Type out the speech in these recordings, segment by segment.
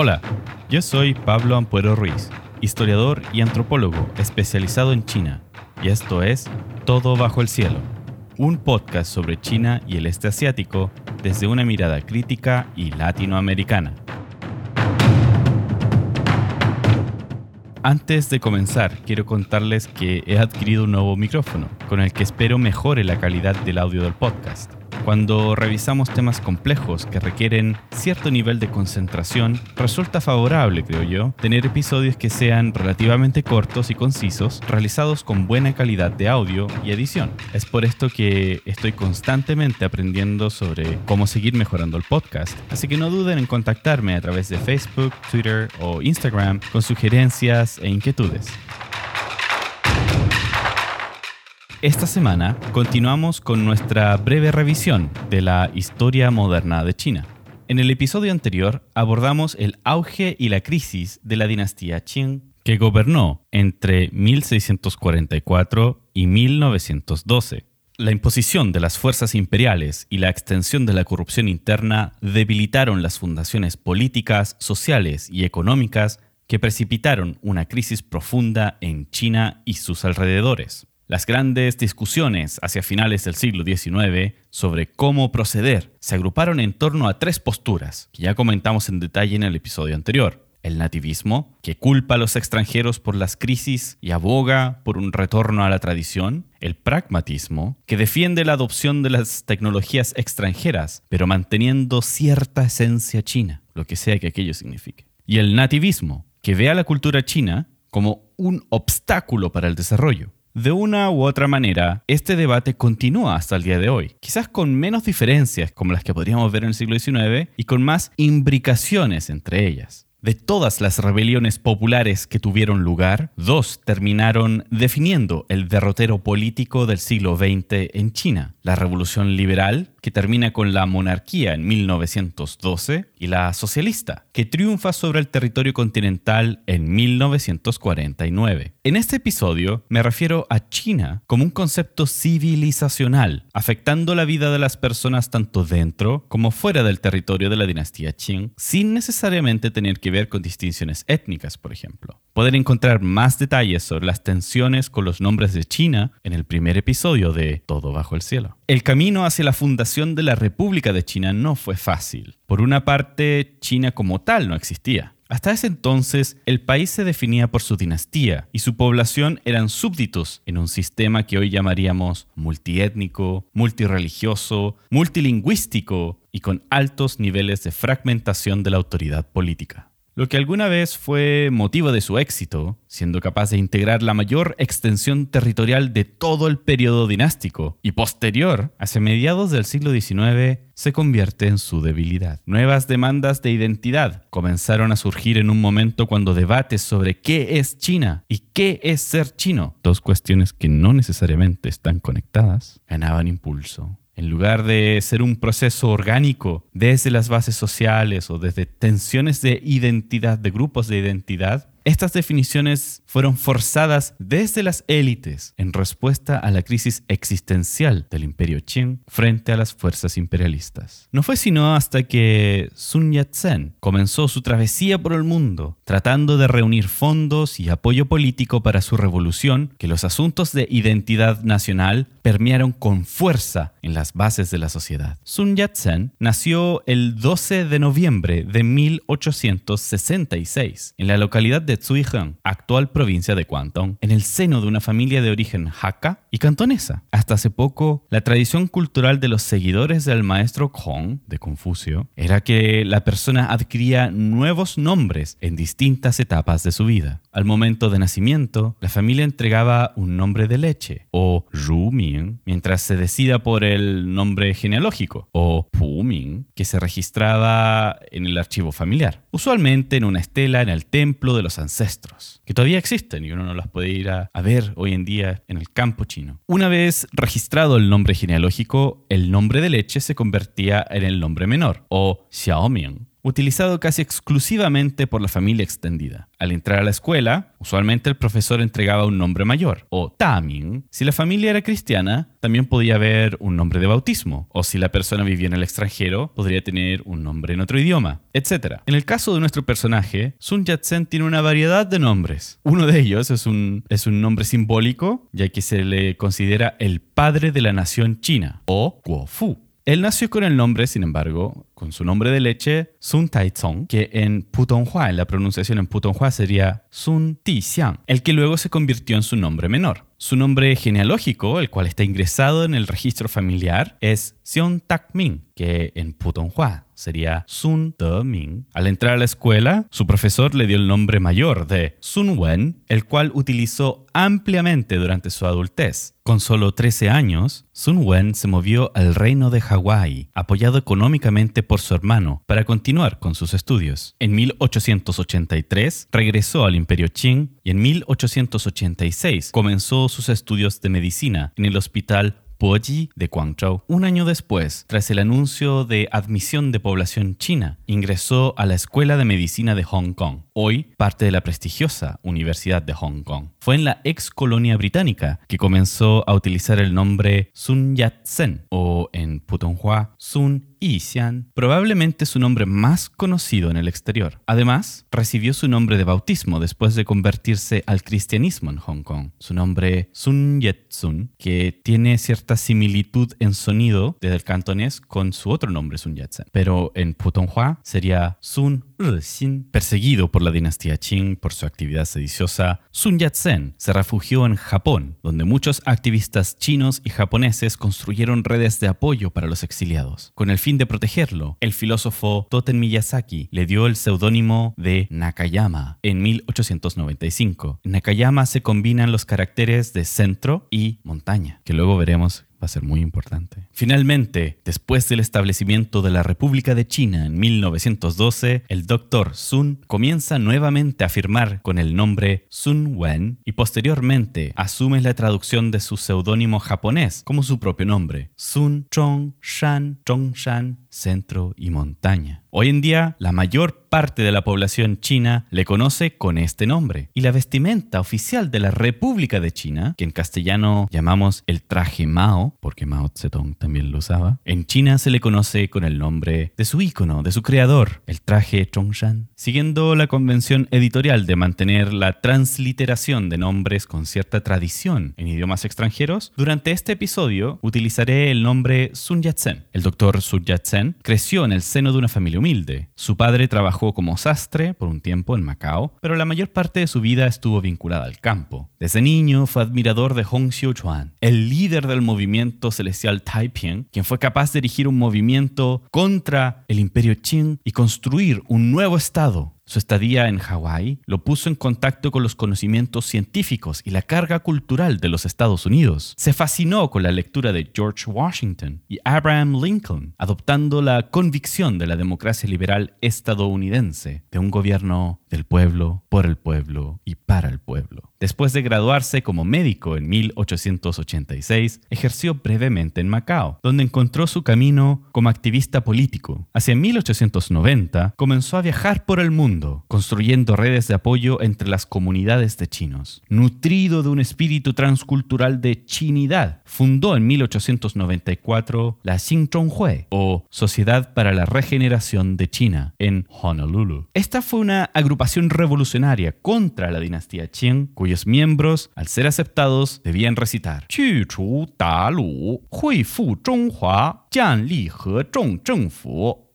Hola, yo soy Pablo Ampuero Ruiz, historiador y antropólogo especializado en China, y esto es Todo bajo el cielo, un podcast sobre China y el este asiático desde una mirada crítica y latinoamericana. Antes de comenzar, quiero contarles que he adquirido un nuevo micrófono, con el que espero mejore la calidad del audio del podcast. Cuando revisamos temas complejos que requieren cierto nivel de concentración, resulta favorable, creo yo, tener episodios que sean relativamente cortos y concisos, realizados con buena calidad de audio y edición. Es por esto que estoy constantemente aprendiendo sobre cómo seguir mejorando el podcast, así que no duden en contactarme a través de Facebook, Twitter o Instagram con sugerencias e inquietudes. Esta semana continuamos con nuestra breve revisión de la historia moderna de China. En el episodio anterior abordamos el auge y la crisis de la dinastía Qing, que gobernó entre 1644 y 1912. La imposición de las fuerzas imperiales y la extensión de la corrupción interna debilitaron las fundaciones políticas, sociales y económicas que precipitaron una crisis profunda en China y sus alrededores. Las grandes discusiones hacia finales del siglo XIX sobre cómo proceder se agruparon en torno a tres posturas, que ya comentamos en detalle en el episodio anterior. El nativismo, que culpa a los extranjeros por las crisis y aboga por un retorno a la tradición. El pragmatismo, que defiende la adopción de las tecnologías extranjeras, pero manteniendo cierta esencia china, lo que sea que aquello signifique. Y el nativismo, que ve a la cultura china como un obstáculo para el desarrollo de una u otra manera, este debate continúa hasta el día de hoy, quizás con menos diferencias como las que podríamos ver en el siglo XIX y con más imbricaciones entre ellas. De todas las rebeliones populares que tuvieron lugar, dos terminaron definiendo el derrotero político del siglo XX en China. La Revolución Liberal, que termina con la monarquía en 1912, y la socialista, que triunfa sobre el territorio continental en 1949. En este episodio me refiero a China como un concepto civilizacional, afectando la vida de las personas tanto dentro como fuera del territorio de la dinastía Qing, sin necesariamente tener que ver con distinciones étnicas, por ejemplo. Pueden encontrar más detalles sobre las tensiones con los nombres de China en el primer episodio de Todo bajo el cielo. El camino hacia la fundación de la República de China no fue fácil. Por una parte, China como tal no existía. Hasta ese entonces, el país se definía por su dinastía y su población eran súbditos en un sistema que hoy llamaríamos multiétnico, multireligioso, multilingüístico y con altos niveles de fragmentación de la autoridad política. Lo que alguna vez fue motivo de su éxito, siendo capaz de integrar la mayor extensión territorial de todo el periodo dinástico y posterior, hacia mediados del siglo XIX, se convierte en su debilidad. Nuevas demandas de identidad comenzaron a surgir en un momento cuando debates sobre qué es China y qué es ser chino, dos cuestiones que no necesariamente están conectadas, ganaban impulso. En lugar de ser un proceso orgánico desde las bases sociales o desde tensiones de identidad, de grupos de identidad, estas definiciones fueron forzadas desde las élites en respuesta a la crisis existencial del imperio Qing frente a las fuerzas imperialistas. No fue sino hasta que Sun Yat-sen comenzó su travesía por el mundo, tratando de reunir fondos y apoyo político para su revolución, que los asuntos de identidad nacional permearon con fuerza en las bases de la sociedad. Sun Yat-sen nació el 12 de noviembre de 1866 en la localidad de Zuiheng, actual provincia de Guangdong, en el seno de una familia de origen Hakka y cantonesa. Hasta hace poco, la tradición cultural de los seguidores del maestro Kong, de Confucio, era que la persona adquiría nuevos nombres en distintas etapas de su vida. Al momento de nacimiento, la familia entregaba un nombre de leche, o Ru Ming, mientras se decida por el nombre genealógico, o Pu Ming, que se registraba en el archivo familiar, usualmente en una estela en el templo de los ancestros, que todavía existen y uno no las puede ir a, a ver hoy en día en el campo chino. Una vez registrado el nombre genealógico, el nombre de leche se convertía en el nombre menor, o Xiaoming utilizado casi exclusivamente por la familia extendida. Al entrar a la escuela, usualmente el profesor entregaba un nombre mayor, o Taming. Si la familia era cristiana, también podía haber un nombre de bautismo, o si la persona vivía en el extranjero, podría tener un nombre en otro idioma, etc. En el caso de nuestro personaje, Sun Yat-sen tiene una variedad de nombres. Uno de ellos es un, es un nombre simbólico, ya que se le considera el padre de la nación china, o Guofu. Él nació con el nombre, sin embargo, con su nombre de leche, Sun Taizong, que en Putonghua, en la pronunciación en Putonghua sería Sun Tixiang, el que luego se convirtió en su nombre menor. Su nombre genealógico, el cual está ingresado en el registro familiar, es Xiong Tak Ming, que en Putonghua sería Sun De Ming. Al entrar a la escuela, su profesor le dio el nombre mayor de Sun Wen, el cual utilizó ampliamente durante su adultez. Con solo 13 años, Sun Wen se movió al reino de Hawái, apoyado económicamente por su hermano, para continuar con sus estudios. En 1883 regresó al Imperio Qing y en 1886 comenzó sus estudios de medicina en el Hospital Puoji de Guangzhou. Un año después, tras el anuncio de admisión de población china, ingresó a la Escuela de Medicina de Hong Kong, hoy parte de la prestigiosa Universidad de Hong Kong. Fue en la ex colonia británica que comenzó a utilizar el nombre Sun Yat-sen o en Putonghua Sun Yixian, probablemente su nombre más conocido en el exterior. Además, recibió su nombre de bautismo después de convertirse al cristianismo en Hong Kong. Su nombre Sun Yat-sun, que tiene cierta similitud en sonido desde el cantonés con su otro nombre Sun Yat-sen, pero en Putonghua sería Sun Perseguido por la dinastía Qing por su actividad sediciosa, Sun Yat-sen se refugió en Japón, donde muchos activistas chinos y japoneses construyeron redes de apoyo para los exiliados. Con el fin de protegerlo, el filósofo Toten Miyazaki le dio el seudónimo de Nakayama en 1895. En Nakayama se combinan los caracteres de centro y montaña, que luego veremos va a ser muy importante. Finalmente, después del establecimiento de la República de China en 1912, el Dr. Sun comienza nuevamente a firmar con el nombre Sun Wen y posteriormente asume la traducción de su seudónimo japonés como su propio nombre, Sun Chong Shan Shan centro y montaña. Hoy en día, la mayor parte de la población china le conoce con este nombre. Y la vestimenta oficial de la República de China, que en castellano llamamos el traje Mao, porque Mao Zedong también lo usaba, en China se le conoce con el nombre de su ícono, de su creador, el traje Chongshan. Siguiendo la convención editorial de mantener la transliteración de nombres con cierta tradición en idiomas extranjeros, durante este episodio utilizaré el nombre Sun Yat-sen. El doctor Sun Yat-sen creció en el seno de una familia humilde. Su padre trabajó como sastre por un tiempo en Macao, pero la mayor parte de su vida estuvo vinculada al campo. Desde niño fue admirador de Hong Xiuquan, el líder del movimiento celestial Taiping, quien fue capaz de dirigir un movimiento contra el imperio Qing y construir un nuevo estado su estadía en Hawái lo puso en contacto con los conocimientos científicos y la carga cultural de los Estados Unidos. Se fascinó con la lectura de George Washington y Abraham Lincoln, adoptando la convicción de la democracia liberal estadounidense, de un gobierno del pueblo, por el pueblo y para el pueblo. Después de graduarse como médico en 1886, ejerció brevemente en Macao, donde encontró su camino como activista político. Hacia 1890 comenzó a viajar por el mundo, construyendo redes de apoyo entre las comunidades de chinos. Nutrido de un espíritu transcultural de chinidad, fundó en 1894 la Xinzhonghui, o Sociedad para la Regeneración de China, en Honolulu. Esta fue una agrupación revolucionaria contra la dinastía Qing, cuyos miembros, al ser aceptados, debían recitar.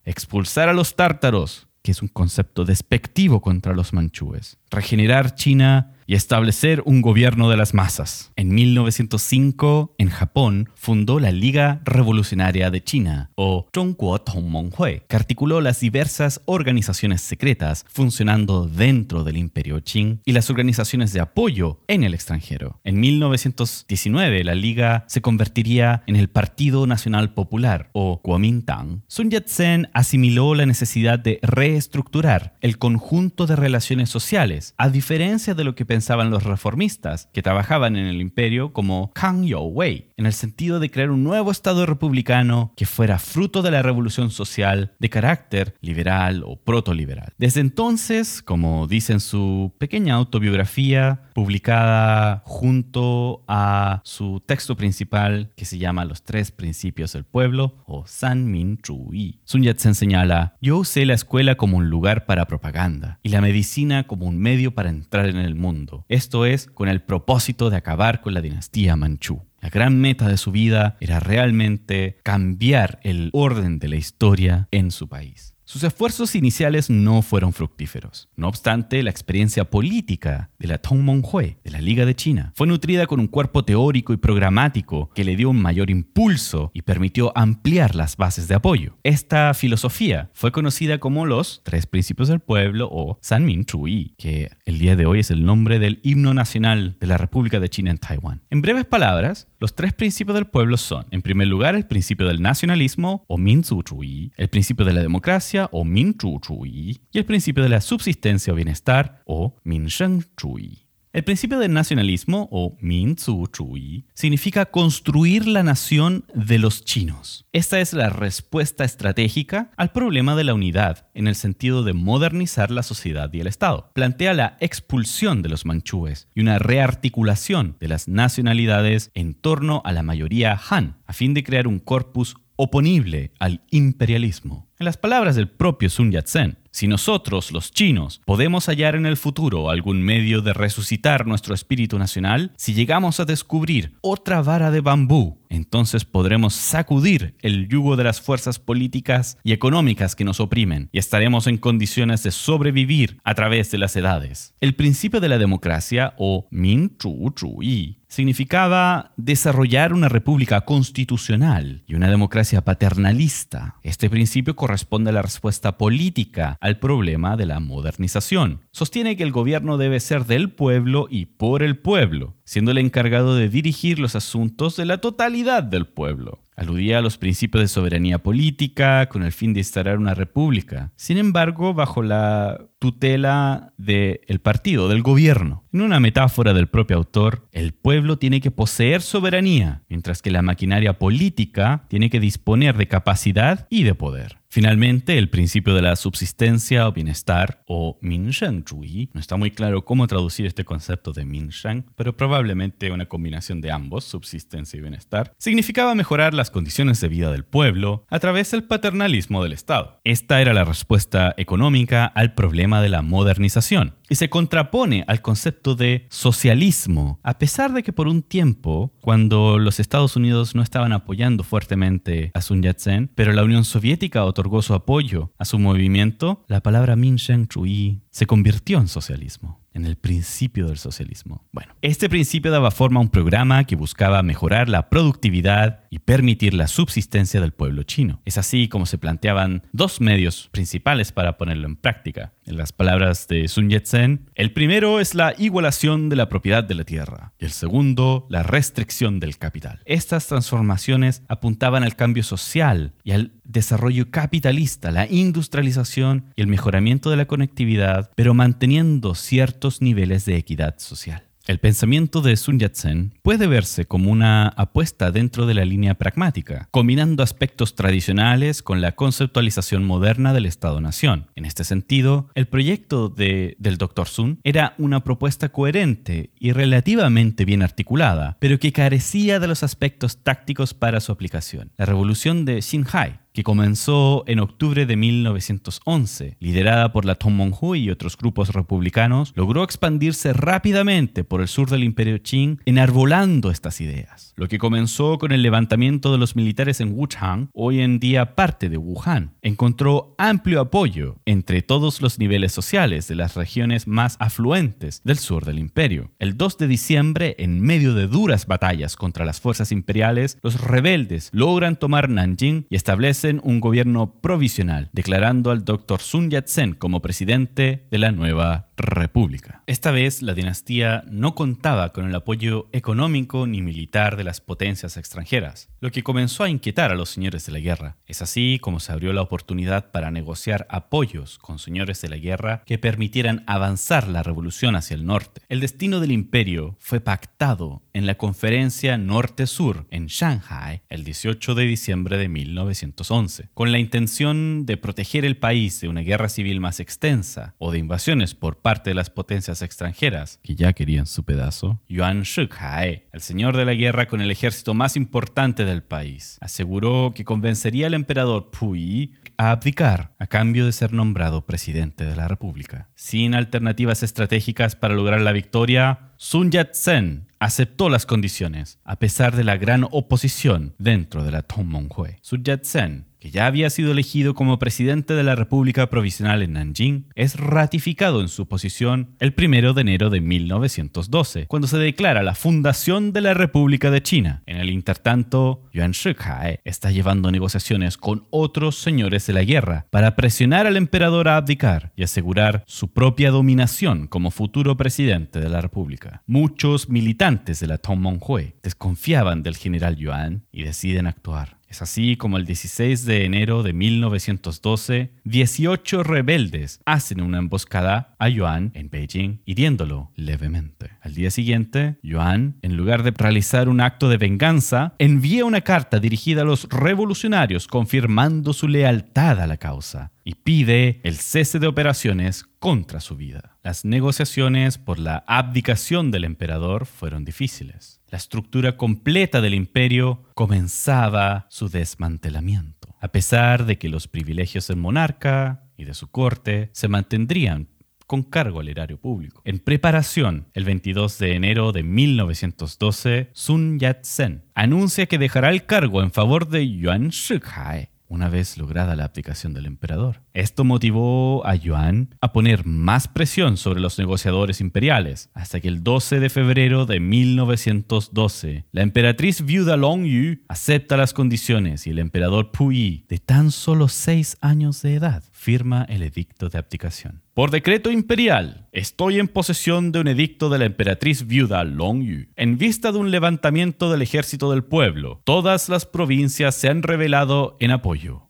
Expulsar a los tártaros, que es un concepto despectivo contra los manchúes, regenerar China y establecer un gobierno de las masas. En 1905, en Japón, fundó la Liga Revolucionaria de China, o Zhongguo Tongmenghui, que articuló las diversas organizaciones secretas funcionando dentro del Imperio Qing y las organizaciones de apoyo en el extranjero. En 1919, la Liga se convertiría en el Partido Nacional Popular, o Kuomintang. Sun Yat-sen asimiló la necesidad de reestructurar el conjunto de relaciones sociales a diferencia de lo que pensaban los reformistas, que trabajaban en el imperio como Kang You-wei, en el sentido de crear un nuevo Estado republicano que fuera fruto de la revolución social de carácter liberal o protoliberal. Desde entonces, como dice en su pequeña autobiografía, publicada junto a su texto principal que se llama Los tres principios del pueblo o San Min Yi. Sun Yat-sen señala, yo usé la escuela como un lugar para propaganda y la medicina como un medio para entrar en el mundo. Esto es con el propósito de acabar con la dinastía Manchú. La gran meta de su vida era realmente cambiar el orden de la historia en su país. Sus esfuerzos iniciales no fueron fructíferos. No obstante, la experiencia política de la Tongmenghui, de la Liga de China, fue nutrida con un cuerpo teórico y programático que le dio un mayor impulso y permitió ampliar las bases de apoyo. Esta filosofía fue conocida como los Tres Principios del Pueblo o Sanmin Chui, que el día de hoy es el nombre del himno nacional de la República de China en Taiwán. En breves palabras, los tres principios del pueblo son, en primer lugar, el principio del nacionalismo o Minzu Chui, el principio de la democracia o Minzhu Chui y el principio de la subsistencia o bienestar o Minsheng Chui. El principio del nacionalismo, o Minzu Chui, significa construir la nación de los chinos. Esta es la respuesta estratégica al problema de la unidad, en el sentido de modernizar la sociedad y el Estado. Plantea la expulsión de los manchúes y una rearticulación de las nacionalidades en torno a la mayoría Han, a fin de crear un corpus oponible al imperialismo. En las palabras del propio Sun Yat-sen, si nosotros, los chinos, podemos hallar en el futuro algún medio de resucitar nuestro espíritu nacional, si llegamos a descubrir otra vara de bambú, entonces podremos sacudir el yugo de las fuerzas políticas y económicas que nos oprimen y estaremos en condiciones de sobrevivir a través de las edades. El principio de la democracia, o Min Chu Yi, significaba desarrollar una república constitucional y una democracia paternalista. Este principio corresponde a la respuesta política al problema de la modernización. Sostiene que el gobierno debe ser del pueblo y por el pueblo, siendo el encargado de dirigir los asuntos de la totalidad del pueblo. Aludía a los principios de soberanía política con el fin de instaurar una república, sin embargo bajo la tutela del partido, del gobierno. En una metáfora del propio autor, el pueblo tiene que poseer soberanía, mientras que la maquinaria política tiene que disponer de capacidad y de poder. Finalmente, el principio de la subsistencia o bienestar, o Minsheng Zhui, no está muy claro cómo traducir este concepto de Minsheng, pero probablemente una combinación de ambos, subsistencia y bienestar, significaba mejorar las condiciones de vida del pueblo a través del paternalismo del Estado. Esta era la respuesta económica al problema de la modernización y se contrapone al concepto de socialismo, a pesar de que por un tiempo, cuando los Estados Unidos no estaban apoyando fuertemente a Sun Yat-sen, pero la Unión Soviética otorgó su apoyo a su movimiento, la palabra Minsheng Chui se convirtió en socialismo en el principio del socialismo. Bueno, este principio daba forma a un programa que buscaba mejorar la productividad y permitir la subsistencia del pueblo chino. Es así como se planteaban dos medios principales para ponerlo en práctica. En las palabras de Sun Yat-sen, el primero es la igualación de la propiedad de la tierra y el segundo, la restricción del capital. Estas transformaciones apuntaban al cambio social y al desarrollo capitalista, la industrialización y el mejoramiento de la conectividad, pero manteniendo ciertos niveles de equidad social. El pensamiento de Sun Yat-sen puede verse como una apuesta dentro de la línea pragmática, combinando aspectos tradicionales con la conceptualización moderna del Estado-nación. En este sentido, el proyecto de, del Dr. Sun era una propuesta coherente y relativamente bien articulada, pero que carecía de los aspectos tácticos para su aplicación. La revolución de Xinhai que comenzó en octubre de 1911, liderada por la Tongmenghui y otros grupos republicanos, logró expandirse rápidamente por el sur del Imperio Qing, enarbolando estas ideas. Lo que comenzó con el levantamiento de los militares en Wuchang, hoy en día parte de Wuhan, encontró amplio apoyo entre todos los niveles sociales de las regiones más afluentes del sur del imperio. El 2 de diciembre, en medio de duras batallas contra las fuerzas imperiales, los rebeldes logran tomar Nanjing y establecen establecen un gobierno provisional, declarando al Dr. Sun Yat-sen como presidente de la nueva república. Esta vez la dinastía no contaba con el apoyo económico ni militar de las potencias extranjeras, lo que comenzó a inquietar a los señores de la guerra. Es así como se abrió la oportunidad para negociar apoyos con señores de la guerra que permitieran avanzar la revolución hacia el norte. El destino del imperio fue pactado en la conferencia Norte-Sur en Shanghai el 18 de diciembre de 1911, con la intención de proteger el país de una guerra civil más extensa o de invasiones por parte de las potencias extranjeras, que ya querían su pedazo, Yuan Shikai, el señor de la guerra con el ejército más importante del país, aseguró que convencería al emperador Puyi a abdicar a cambio de ser nombrado presidente de la República. Sin alternativas estratégicas para lograr la victoria, Sun Yat-sen aceptó las condiciones, a pesar de la gran oposición dentro de la Tongmonhui. Sun Yat-sen que ya había sido elegido como presidente de la República Provisional en Nanjing, es ratificado en su posición el 1 de enero de 1912, cuando se declara la fundación de la República de China. En el intertanto, Yuan Shikai está llevando negociaciones con otros señores de la guerra para presionar al emperador a abdicar y asegurar su propia dominación como futuro presidente de la República. Muchos militantes de la Tongmonhui desconfiaban del general Yuan y deciden actuar. Es así como el 16 de enero de 1912, 18 rebeldes hacen una emboscada a Yuan en Beijing, hiriéndolo levemente. Al día siguiente, Yuan, en lugar de realizar un acto de venganza, envía una carta dirigida a los revolucionarios confirmando su lealtad a la causa y pide el cese de operaciones contra su vida. Las negociaciones por la abdicación del emperador fueron difíciles la estructura completa del imperio comenzaba su desmantelamiento, a pesar de que los privilegios del monarca y de su corte se mantendrían con cargo al erario público. En preparación, el 22 de enero de 1912, Sun Yat-sen anuncia que dejará el cargo en favor de Yuan Shikai una vez lograda la abdicación del emperador. Esto motivó a Yuan a poner más presión sobre los negociadores imperiales, hasta que el 12 de febrero de 1912, la emperatriz viuda Long Yu acepta las condiciones y el emperador Puyi, de tan solo seis años de edad, firma el edicto de abdicación. Por decreto imperial, estoy en posesión de un edicto de la emperatriz viuda Long Yu. En vista de un levantamiento del ejército del pueblo, todas las provincias se han revelado en apoyo.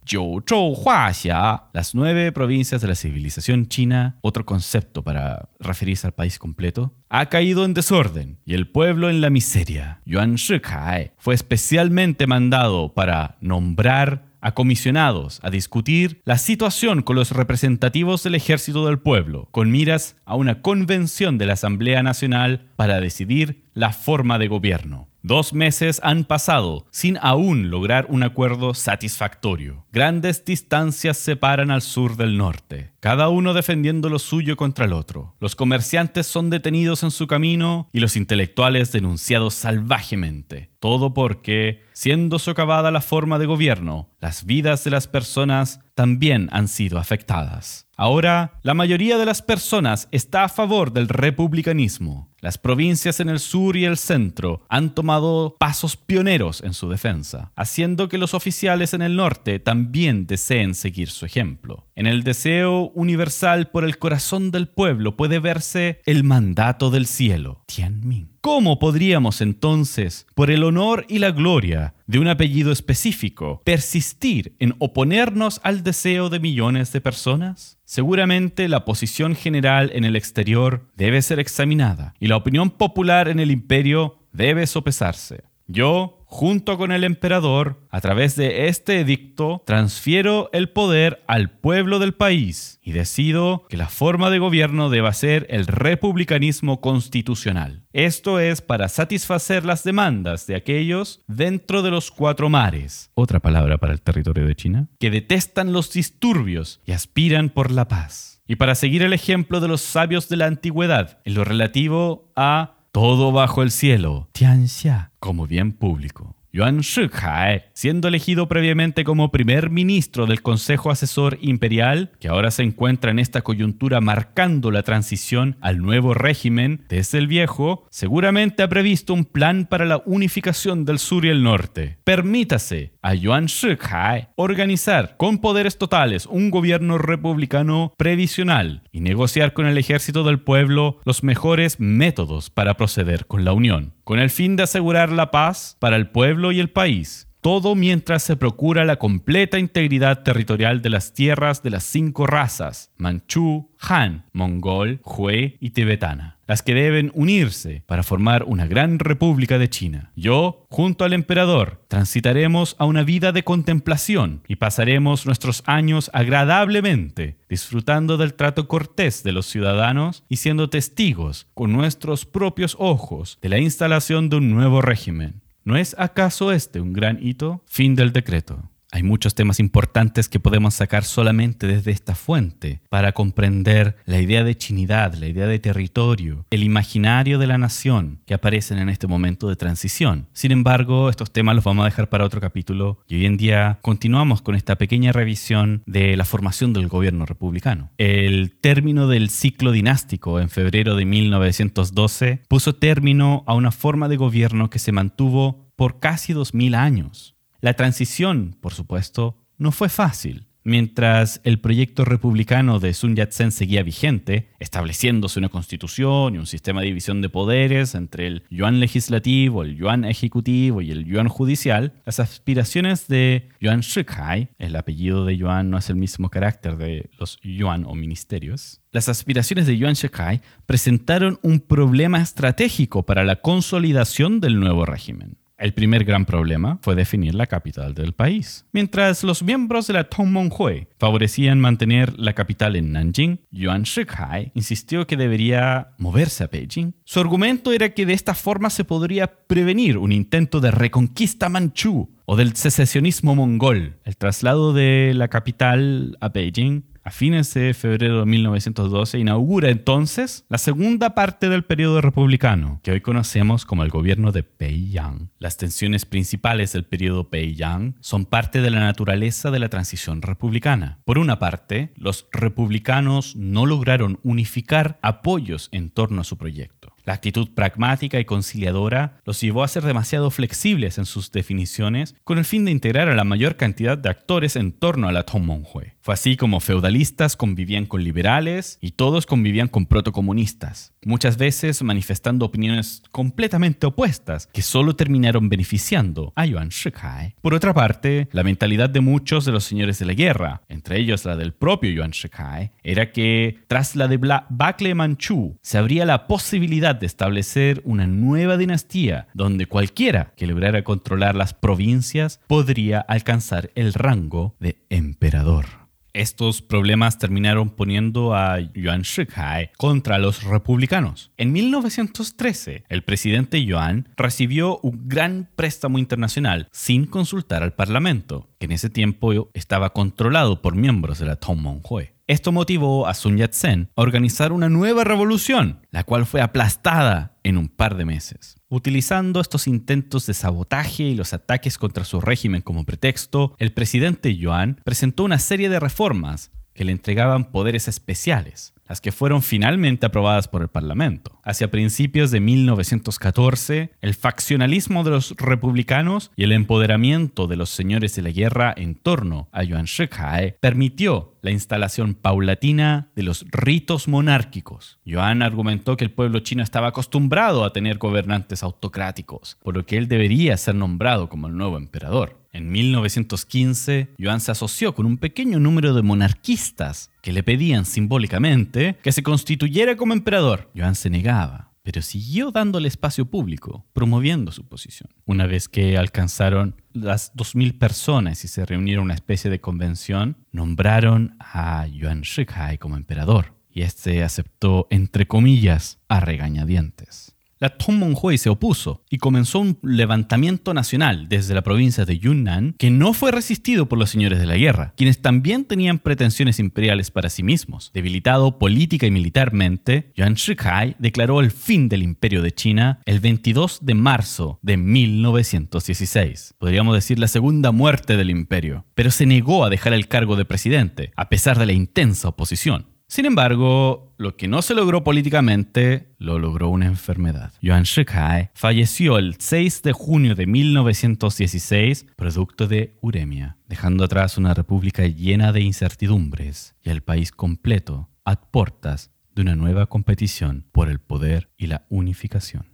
Huaxia, las nueve provincias de la civilización china, otro concepto para referirse al país completo, ha caído en desorden y el pueblo en la miseria. Yuan Shikai fue especialmente mandado para nombrar a comisionados a discutir la situación con los representativos del ejército del pueblo, con miras a una convención de la Asamblea Nacional para decidir la forma de gobierno. Dos meses han pasado sin aún lograr un acuerdo satisfactorio. Grandes distancias separan al sur del norte, cada uno defendiendo lo suyo contra el otro. Los comerciantes son detenidos en su camino y los intelectuales denunciados salvajemente. Todo porque, siendo socavada la forma de gobierno, las vidas de las personas también han sido afectadas. Ahora, la mayoría de las personas está a favor del republicanismo. Las provincias en el sur y el centro han tomado pasos pioneros en su defensa, haciendo que los oficiales en el norte también deseen seguir su ejemplo. En el deseo universal por el corazón del pueblo puede verse el mandato del cielo, Tianmin. ¿Cómo podríamos entonces, por el honor y la gloria de un apellido específico, persistir en oponernos al deseo de millones de personas? Seguramente la posición general en el exterior debe ser examinada y la opinión popular en el imperio debe sopesarse. Yo, junto con el emperador, a través de este edicto, transfiero el poder al pueblo del país y decido que la forma de gobierno deba ser el republicanismo constitucional. Esto es para satisfacer las demandas de aquellos dentro de los cuatro mares, otra palabra para el territorio de China, que detestan los disturbios y aspiran por la paz. Y para seguir el ejemplo de los sabios de la antigüedad en lo relativo a todo bajo el cielo, Tianxia, como bien público. Yuan Shikai, siendo elegido previamente como primer ministro del Consejo Asesor Imperial, que ahora se encuentra en esta coyuntura marcando la transición al nuevo régimen desde el viejo, seguramente ha previsto un plan para la unificación del sur y el norte. Permítase a Yuan Shikai organizar con poderes totales un gobierno republicano previsional y negociar con el ejército del pueblo los mejores métodos para proceder con la unión, con el fin de asegurar la paz para el pueblo y el país todo mientras se procura la completa integridad territorial de las tierras de las cinco razas, manchú, han, mongol, hui y tibetana, las que deben unirse para formar una gran república de China. Yo, junto al emperador, transitaremos a una vida de contemplación y pasaremos nuestros años agradablemente, disfrutando del trato cortés de los ciudadanos y siendo testigos con nuestros propios ojos de la instalación de un nuevo régimen ¿No es acaso este un gran hito? Fin del decreto. Hay muchos temas importantes que podemos sacar solamente desde esta fuente para comprender la idea de chinidad, la idea de territorio, el imaginario de la nación que aparecen en este momento de transición. Sin embargo, estos temas los vamos a dejar para otro capítulo y hoy en día continuamos con esta pequeña revisión de la formación del gobierno republicano. El término del ciclo dinástico en febrero de 1912 puso término a una forma de gobierno que se mantuvo por casi 2000 años. La transición, por supuesto, no fue fácil. Mientras el proyecto republicano de Sun Yat-sen seguía vigente, estableciéndose una constitución y un sistema de división de poderes entre el yuan legislativo, el yuan ejecutivo y el yuan judicial, las aspiraciones de Yuan Shikai, el apellido de yuan no es el mismo carácter de los yuan o ministerios, las aspiraciones de Yuan Shikai presentaron un problema estratégico para la consolidación del nuevo régimen. El primer gran problema fue definir la capital del país. Mientras los miembros de la Tongmenghui favorecían mantener la capital en Nanjing, Yuan Shikai insistió que debería moverse a Beijing. Su argumento era que de esta forma se podría prevenir un intento de reconquista manchú o del secesionismo mongol. El traslado de la capital a Beijing a fines de febrero de 1912 inaugura entonces la segunda parte del periodo republicano, que hoy conocemos como el gobierno de Peiyang. Las tensiones principales del periodo Peiyang son parte de la naturaleza de la transición republicana. Por una parte, los republicanos no lograron unificar apoyos en torno a su proyecto. La actitud pragmática y conciliadora los llevó a ser demasiado flexibles en sus definiciones con el fin de integrar a la mayor cantidad de actores en torno a la Tongmenghui. Fue así como feudalistas convivían con liberales y todos convivían con protocomunistas, muchas veces manifestando opiniones completamente opuestas que solo terminaron beneficiando a Yuan Shikai. Por otra parte, la mentalidad de muchos de los señores de la guerra, entre ellos la del propio Yuan Shikai, era que tras la debacle manchú se abría la posibilidad de establecer una nueva dinastía donde cualquiera que lograra controlar las provincias podría alcanzar el rango de emperador. Estos problemas terminaron poniendo a Yuan Shikai contra los republicanos. En 1913, el presidente Yuan recibió un gran préstamo internacional sin consultar al parlamento, que en ese tiempo estaba controlado por miembros de la Tongmenghui. Esto motivó a Sun Yat-sen a organizar una nueva revolución, la cual fue aplastada en un par de meses. Utilizando estos intentos de sabotaje y los ataques contra su régimen como pretexto, el presidente Yuan presentó una serie de reformas que le entregaban poderes especiales, las que fueron finalmente aprobadas por el Parlamento. Hacia principios de 1914, el faccionalismo de los republicanos y el empoderamiento de los señores de la guerra en torno a Yuan Shikai permitió la instalación paulatina de los ritos monárquicos. Yuan argumentó que el pueblo chino estaba acostumbrado a tener gobernantes autocráticos, por lo que él debería ser nombrado como el nuevo emperador. En 1915, Yuan se asoció con un pequeño número de monarquistas que le pedían simbólicamente que se constituyera como emperador. Yuan se negaba, pero siguió dándole espacio público, promoviendo su posición. Una vez que alcanzaron las 2.000 personas y se reunieron una especie de convención, nombraron a Yuan Shikai como emperador, y este aceptó, entre comillas, a regañadientes la Tongmenghui se opuso y comenzó un levantamiento nacional desde la provincia de Yunnan que no fue resistido por los señores de la guerra, quienes también tenían pretensiones imperiales para sí mismos. Debilitado política y militarmente, Yuan Shikai declaró el fin del imperio de China el 22 de marzo de 1916. Podríamos decir la segunda muerte del imperio, pero se negó a dejar el cargo de presidente, a pesar de la intensa oposición. Sin embargo, lo que no se logró políticamente, lo logró una enfermedad. Yuan Shikai falleció el 6 de junio de 1916 producto de uremia, dejando atrás una república llena de incertidumbres y el país completo a puertas de una nueva competición por el poder y la unificación.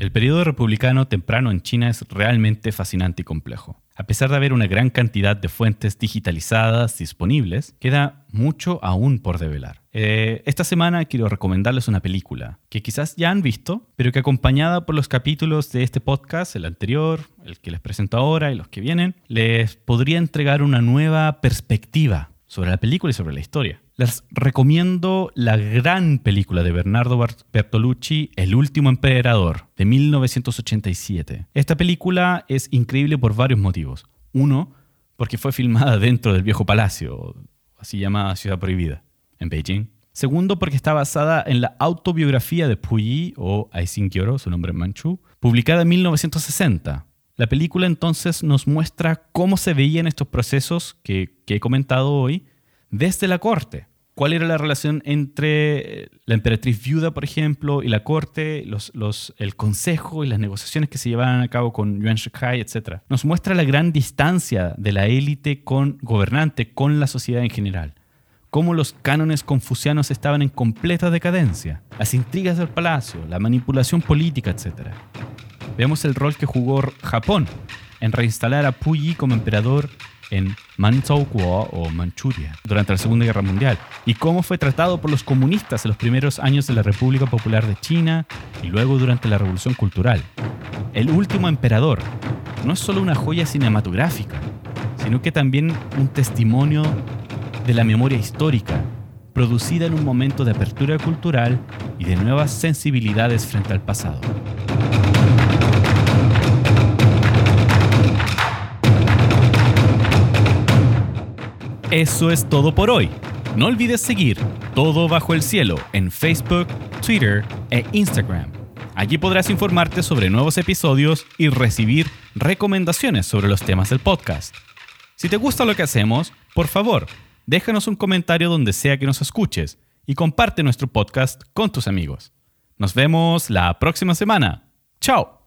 El periodo republicano temprano en China es realmente fascinante y complejo. A pesar de haber una gran cantidad de fuentes digitalizadas disponibles, queda mucho aún por develar. Eh, esta semana quiero recomendarles una película que quizás ya han visto, pero que acompañada por los capítulos de este podcast, el anterior, el que les presento ahora y los que vienen, les podría entregar una nueva perspectiva sobre la película y sobre la historia. Les recomiendo la gran película de Bernardo Bertolucci, El último emperador, de 1987. Esta película es increíble por varios motivos. Uno, porque fue filmada dentro del viejo palacio, así llamada Ciudad Prohibida, en Beijing. Segundo, porque está basada en la autobiografía de Puyi, o Aisin su nombre en manchú, publicada en 1960. La película entonces nos muestra cómo se veían estos procesos que he comentado hoy desde la corte cuál era la relación entre eh, la emperatriz viuda, por ejemplo, y la corte, el consejo y las negociaciones que se llevaban a cabo con Yuan Shikai, etc. Nos muestra la gran distancia de la élite con gobernante, con la sociedad en general. Cómo los cánones confucianos estaban en completa decadencia, las intrigas del palacio, la manipulación política, etc. Vemos el rol que jugó Japón en reinstalar a Puyi como emperador en Manchukuo o Manchuria durante la Segunda Guerra Mundial y cómo fue tratado por los comunistas en los primeros años de la República Popular de China y luego durante la Revolución Cultural. El último emperador no es solo una joya cinematográfica, sino que también un testimonio de la memoria histórica, producida en un momento de apertura cultural y de nuevas sensibilidades frente al pasado. Eso es todo por hoy. No olvides seguir Todo Bajo el Cielo en Facebook, Twitter e Instagram. Allí podrás informarte sobre nuevos episodios y recibir recomendaciones sobre los temas del podcast. Si te gusta lo que hacemos, por favor, déjanos un comentario donde sea que nos escuches y comparte nuestro podcast con tus amigos. Nos vemos la próxima semana. ¡Chao!